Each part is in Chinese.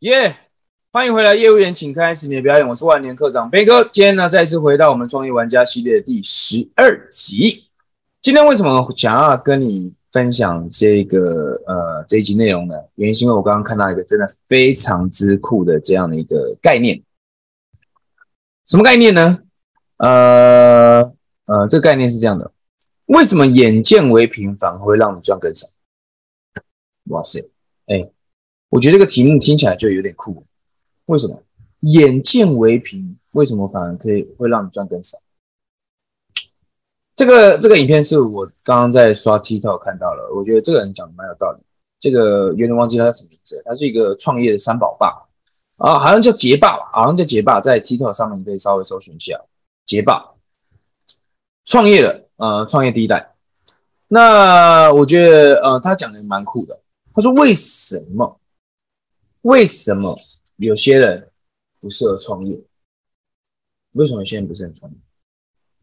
耶欢迎回来，业务员，请开始你的表演。我是万年课长飞哥。今天呢，再次回到我们创业玩家系列的第十二集。今天为什么想要跟你分享这个呃这一集内容呢？原因是因为我刚刚看到一个真的非常之酷的这样的一个概念。什么概念呢？呃呃，这个概念是这样的：为什么眼见为凭反而会让你赚更少？哇塞，哎，我觉得这个题目听起来就有点酷。为什么眼见为凭？为什么反而可以会让你赚更少？这个这个影片是我刚刚在刷 TikTok 看到了，我觉得这个人讲的蛮有道理。这个有点忘记他什么名字，他是一个创业的三宝爸啊，好像叫杰爸吧，好像叫杰爸，在 TikTok 上面可以稍微搜寻一下，杰爸创业的，呃，创业第一代。那我觉得呃，他讲的蛮酷的。他说为什么？为什么？有些人不适合创业，为什么有些人不适合创业？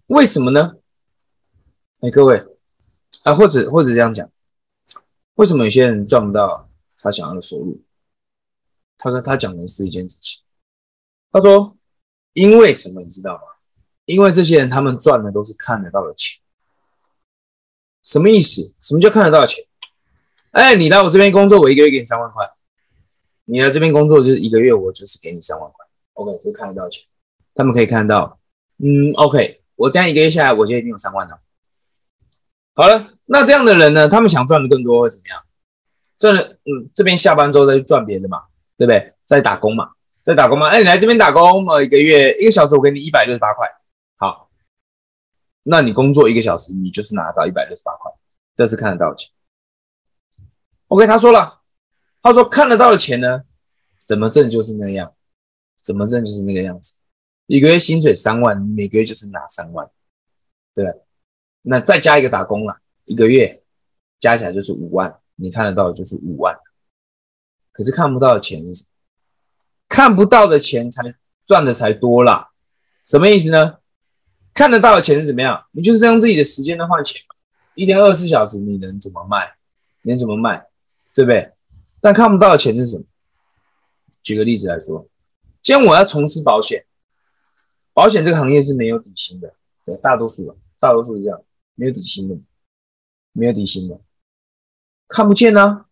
为什么呢？哎，各位啊，或者或者这样讲，为什么有些人赚不到他想要的收入？他说他讲的是一件事情，他说因为什么你知道吗？因为这些人他们赚的都是看得到的钱，什么意思？什么叫看得到的钱？哎，你来我这边工作，我一个月给你三万块。你来这边工作就是一个月，我就是给你三万块，OK，这看得到钱，他们可以看到，嗯，OK，我这样一个月下来，我就已经有三万了。好了，那这样的人呢，他们想赚的更多会怎么样？赚，嗯，这边下班之后再去赚别的嘛，对不对？再打工嘛，再打工嘛，哎，你来这边打工，呃，一个月一个小时我给你一百六十八块，好，那你工作一个小时，你就是拿到一百六十八块，这是看得到钱。OK，他说了。他说：“看得到的钱呢，怎么挣就是那样，怎么挣就是那个样子。一个月薪水三万，每个月就是拿三万，对那再加一个打工了，一个月加起来就是五万。你看得到的就是五万，可是看不到的钱是什么？看不到的钱才赚的才多啦。什么意思呢？看得到的钱是怎么样？你就是用自己的时间来换钱嘛。一天二十四小时，你能怎么卖？能怎么卖？对不对？”但看不到的钱是什么？举个例子来说，今天我要从事保险，保险这个行业是没有底薪的，对，大多数的，大多数是这样，没有底薪的，没有底薪的，看不见啊，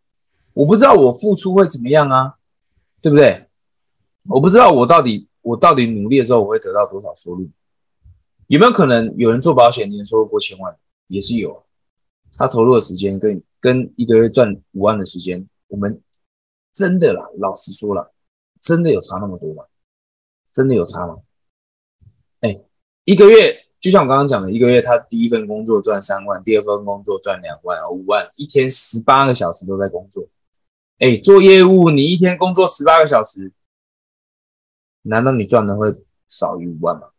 我不知道我付出会怎么样啊，对不对？我不知道我到底我到底努力的时候我会得到多少收入？有没有可能有人做保险年收入过千万？也是有，他投入的时间跟跟一个月赚五万的时间。我们真的啦，老实说了，真的有差那么多吗？真的有差吗？哎，一个月就像我刚刚讲的，一个月他第一份工作赚三万，第二份工作赚两万、五万，一天十八个小时都在工作。哎，做业务你一天工作十八个小时，难道你赚的会少于五万吗？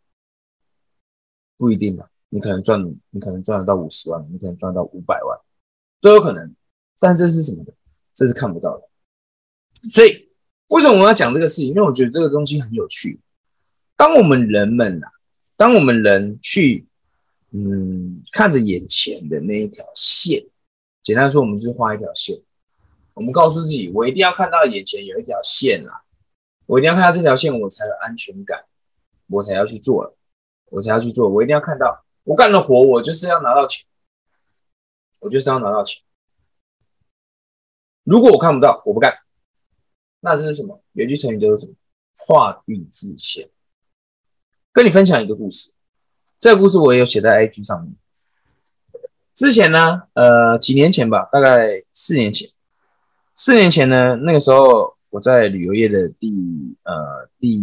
不一定吧，你可能赚，你可能赚得到五十万，你可能赚到五百万，都有可能。但这是什么的？这是看不到的，所以为什么我要讲这个事情？因为我觉得这个东西很有趣。当我们人们啊，当我们人去嗯看着眼前的那一条线，简单说，我们就是画一条线。我们告诉自己，我一定要看到眼前有一条线啊，我一定要看到这条线，我才有安全感，我才要去做了，我才要去做。我一定要看到，我干了活，我就是要拿到钱，我就是要拿到钱。如果我看不到，我不干。那这是什么？有句成语叫做什么？画地自限。跟你分享一个故事，这个故事我也有写在 IG 上面。之前呢，呃，几年前吧，大概四年前。四年前呢，那个时候我在旅游业的第呃第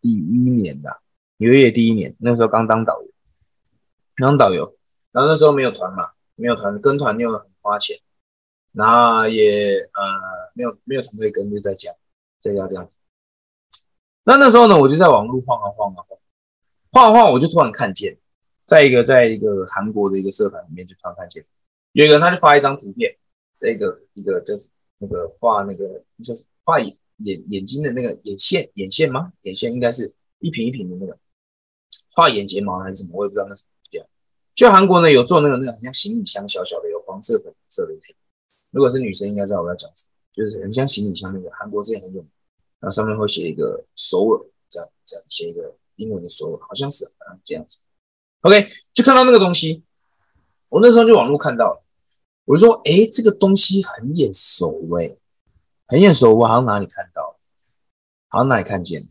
第一年的旅游业第一年，那时候刚当导游，当导游，然后那时候没有团嘛，没有团，跟团又很花钱。那也呃没有没有团队跟就在家，在家这样子。那那时候呢，我就在网络晃啊晃啊晃，晃啊晃，我就突然看见，在一个在一个韩国的一个社团里面，就突然看见有一个人，他就发一张图片，那个一个就是那个画那个就是画眼眼眼睛的那个眼线眼线吗？眼线应该是一瓶一瓶的那个画眼睫毛还是什么，我也不知道那什么这样。就韩国呢有做那个那个很像行李箱小小的有黄色粉色的。如果是女生，应该知道我要讲什么，就是很像行李箱那个，韩国之前很有名，然后上面会写一个首尔，这样这样写一个英文的首尔，好像是啊这样子。OK，就看到那个东西，我那时候就网络看到了，我就说，哎，这个东西很眼熟哎，很眼熟，我好像哪里看到，好像哪里看见，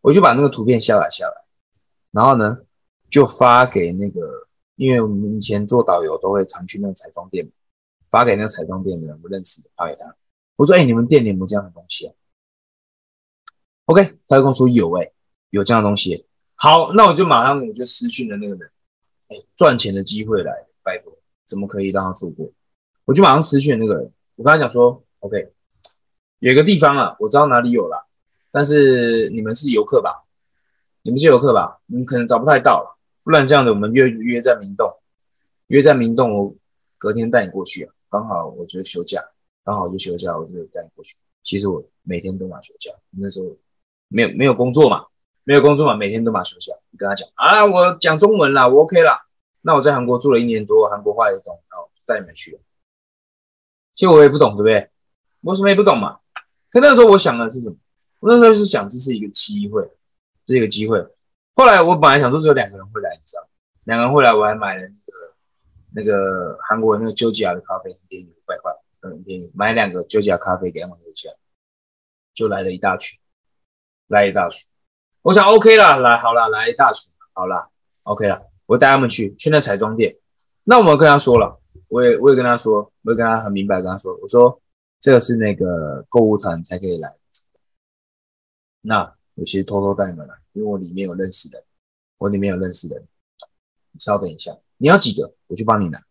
我就把那个图片下载下来，然后呢，就发给那个，因为我们以前做导游都会常去那个彩妆店，发给那个彩妆店的人，我认识的，发给他，我说，哎，你们店里有没有这样的东西啊？OK，他就跟我说有，哎，有这样的东西。好，那我就马上我就私讯了那个人，哎，赚钱的机会来，拜托，怎么可以让他错过？我就马上私讯那个人，我跟他讲说，OK，有一个地方啊，我知道哪里有啦，但是你们是游客吧？你们是游客吧？你们可能找不太到，不然这样的，我们约约在明洞，约在明洞，我隔天带你过去啊，刚好我觉得休假，刚好就休假，我就带你过去。其实我每天都拿休假，那时候没有没有工作嘛。没有工作嘛，每天都马休假。你跟他讲啊，我讲中文啦，我 OK 啦。那我在韩国住了一年多，韩国话也懂，然后带你们去。其实我也不懂，对不对？我什么也不懂嘛。可那时候我想的是什么？我那时候是想这是一个机会，这是一个机会。后来我本来想说只有两个人会来，你知道两个人会来，我还买了那个韩国那个九吉亚的咖啡，很便宜，五百块，很便宜。买两个九吉亚咖啡给他们喝下，就来了一大群，来一大群。我想 OK 了，来好了，来一大群，好了，OK 了，我带他们去去那彩妆店。那我们跟他说了，我也我也跟他说，我也跟他很明白跟他说，我说这个是那个购物团才可以来。那我其实偷偷带你们来，因为我里面有认识的，我里面有认识的。你稍等一下，你要几个，我去帮你拿。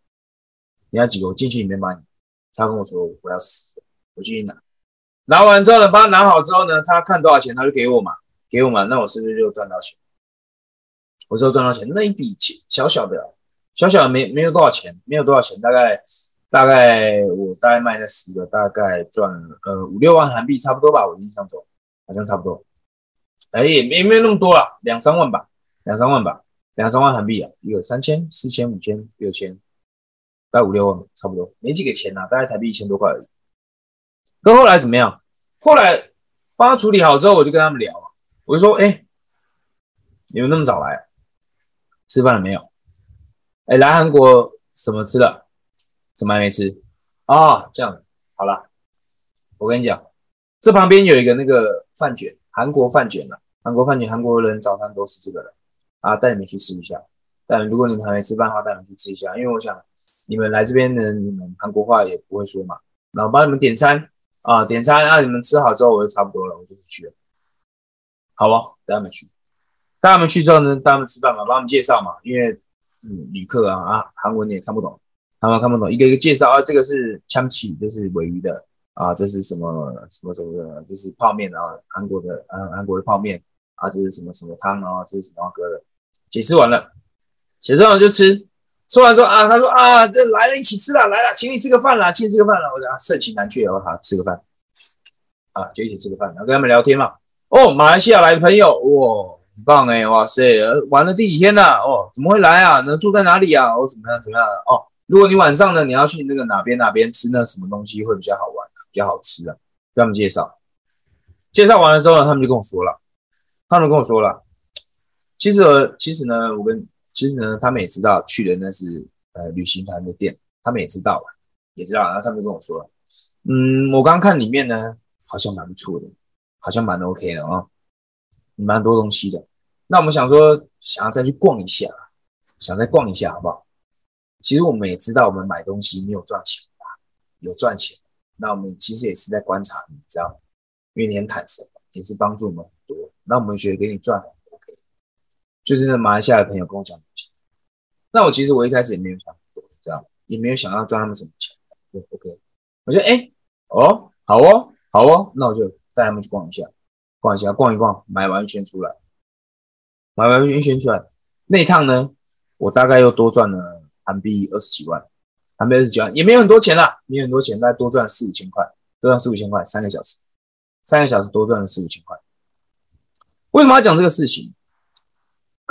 你要几个，我进去里面帮你。他跟我说我要十个，我进去拿。拿完之后呢，帮他拿好之后呢，他看多少钱他就给我嘛。给我嘛，那我是不是就赚到钱？我说赚到钱，那一笔钱小小的，小小的没没有多少钱，没有多少钱，大概大概我大概卖那十个，大概赚呃五六万韩币差不多吧，我印象中好像差不多，哎也没没有那么多了，两三万吧，两三万吧，两三万韩币啊，有三千、四千、五千、六千，大概五六万差不多，没几个钱呐，大概台币一千多块而已。可后来怎么样？后来帮他处理好之后，我就跟他们聊。我就说，哎，你们那么早来，吃饭了没有？哎，来韩国什么吃的？什么还没吃？啊，这样，好了，我跟你讲，这旁边有一个那个饭卷，韩国饭卷了，韩国饭卷，韩国人早餐都是这个的啊，带你们去吃一下。但如果你们还没吃饭的话，带你们去吃一下，因为我想你们来这边的，你们韩国话也不会说嘛，然后帮你们点餐啊，点餐，让你们吃好之后，我就差不多了，我就去了。好不，带他们去，带他们去之后呢，带他们吃饭嘛，帮他们介绍嘛，因为嗯，旅客啊啊，韩文你也看不懂，他们看不懂，一个一个介绍啊，这个是枪起，这是尾鱼的啊，这是什么什么什么的，这是泡面啊，韩国的啊，韩国的泡面啊，这是什么什么汤啊，这是什么哥的，解释完了，解释完了就吃，吃完之后啊，他说啊，这来了，一起吃了，来了，请你吃个饭啦，请你吃个饭啦，我讲盛情难却，哦好吃个饭，啊，就一起吃个饭，然后跟他们聊天嘛。哦，马来西亚来的朋友，哇，很棒哎，哇塞，玩了第几天了？哦，怎么会来啊？能住在哪里啊？哦，怎么样？怎么样？哦，如果你晚上呢，你要去那个哪边哪边吃那什么东西会比较好玩，比较好吃啊，给他们介绍。介绍完了之后呢，他们就跟我说了，他们跟我说了，其实其实呢，我跟其实呢，他们也知道去的那是呃旅行团的店，他们也知道了，也知道，然后他们跟我说，嗯，我刚看里面呢，好像蛮不错的。好像蛮 OK 的啊，蛮多东西的。那我们想说，想要再去逛一下，想再逛一下，好不好？其实我们也知道，我们买东西没有赚钱吧？有赚钱。那我们其实也是在观察，你知道吗，因为你很坦诚，也是帮助我们很多。那我们觉得给你赚很就是那马来西亚的朋友跟我讲东西。那我其实我一开始也没有想很多，知道吗也没有想要赚他们什么钱。对，OK。我说，哎，哦，好哦，好哦，那我就。带他们去逛一下，逛一下，逛一逛，买完全出来，买完全全出来。那一趟呢，我大概又多赚了韩币二十几万，韩币二十几万也没有很多钱啦，没有很多钱，大概多赚四五千块，多赚四五千块，三个小时，三个小时多赚了四五千块。为什么要讲这个事情？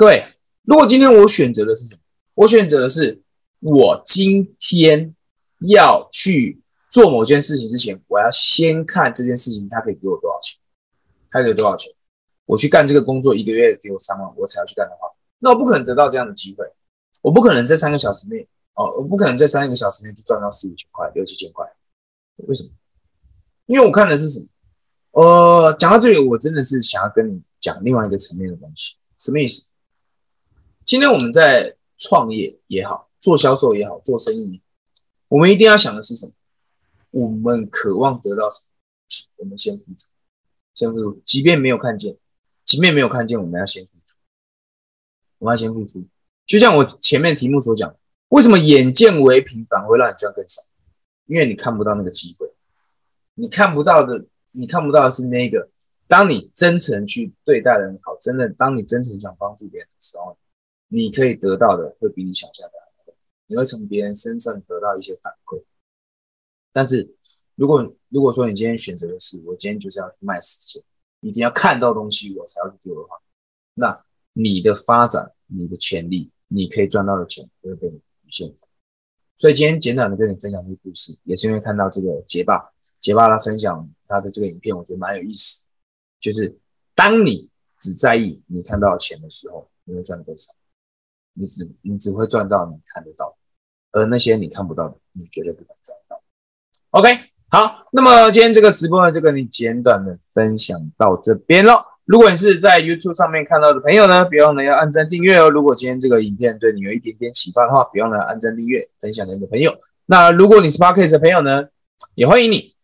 各位，如果今天我选择的是什么？我选择的是我今天要去。做某件事情之前，我要先看这件事情它可以给我多少钱。他给多少钱？我去干这个工作，一个月给我三万，我才要去干的话，那我不可能得到这样的机会。我不可能在三个小时内，哦，我不可能在三个小时内就赚到四五千块、六七千块。为什么？因为我看的是什么？呃，讲到这里，我真的是想要跟你讲另外一个层面的东西。什么意思？今天我们在创业也好，做销售也好，做生意，我们一定要想的是什么？我们渴望得到什么？我们先付出，先付出，即便没有看见，即便没有看见，我们要先付出，我们要先付出。就像我前面题目所讲，为什么眼见为凭反而会让你赚更少？因为你看不到那个机会，你看不到的，你看不到的是那个，当你真诚去对待人好，真的，当你真诚想帮助别人的时候，你可以得到的会比你想象的还多，你会从别人身上得到一些反馈。但是，如果如果说你今天选择的是我今天就是要去卖时间，一定要看到东西我才要去做的话，那你的发展，你的潜力。你可以赚到的钱都会被你局限住，所以今天简短的跟你分享这个故事，也是因为看到这个杰爸，杰爸他分享他的这个影片，我觉得蛮有意思。就是当你只在意你看到钱的时候，你会赚多少？你只你只会赚到你看得到，而那些你看不到的，你绝对不能赚到。OK，好，那么今天这个直播呢，就跟你简短的分享到这边了。如果你是在 YouTube 上面看到的朋友呢，别忘了要按赞订阅哦。如果今天这个影片对你有一点点启发的话，别忘了按赞订阅，分享给你的朋友。那如果你是 Podcast 的朋友呢，也欢迎你，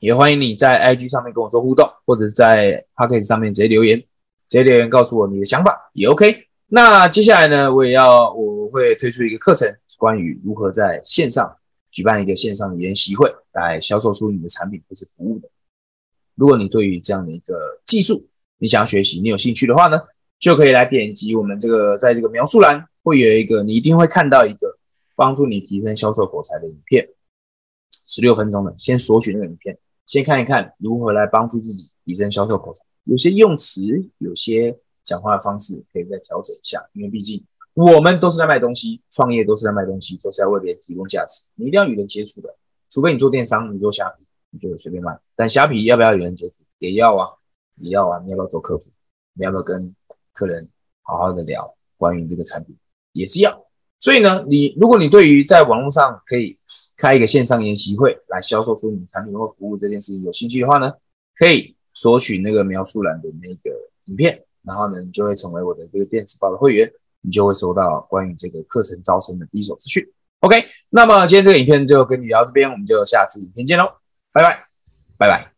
也欢迎你在 IG 上面跟我做互动，或者是在 Podcast 上面直接留言，直接留言告诉我你的想法也 OK。那接下来呢，我也要我会推出一个课程，关于如何在线上举办一个线上的研习会，来销售出你的产品或是服务的。如果你对于这样的一个技术，你想要学习，你有兴趣的话呢，就可以来点击我们这个，在这个描述栏会有一个，你一定会看到一个帮助你提升销售口才的影片，十六分钟的，先索取那个影片，先看一看如何来帮助自己提升销售口才，有些用词，有些讲话的方式可以再调整一下，因为毕竟我们都是在卖东西，创业都是在卖东西，都是在为别人提供价值，你一定要与人接触的，除非你做电商，你做虾皮，你就随便卖，但虾皮要不要与人接触，也要啊。也要啊？你要不要做客服？你要不要跟客人好好的聊关于这个产品？也是要。所以呢，你如果你对于在网络上可以开一个线上研习会来销售出你产品或服务这件事情有兴趣的话呢，可以索取那个描述栏的那个影片，然后呢，你就会成为我的这个电子报的会员，你就会收到关于这个课程招生的第一手资讯。OK，那么今天这个影片就跟你聊这边，我们就下次影片见喽，拜拜，拜拜。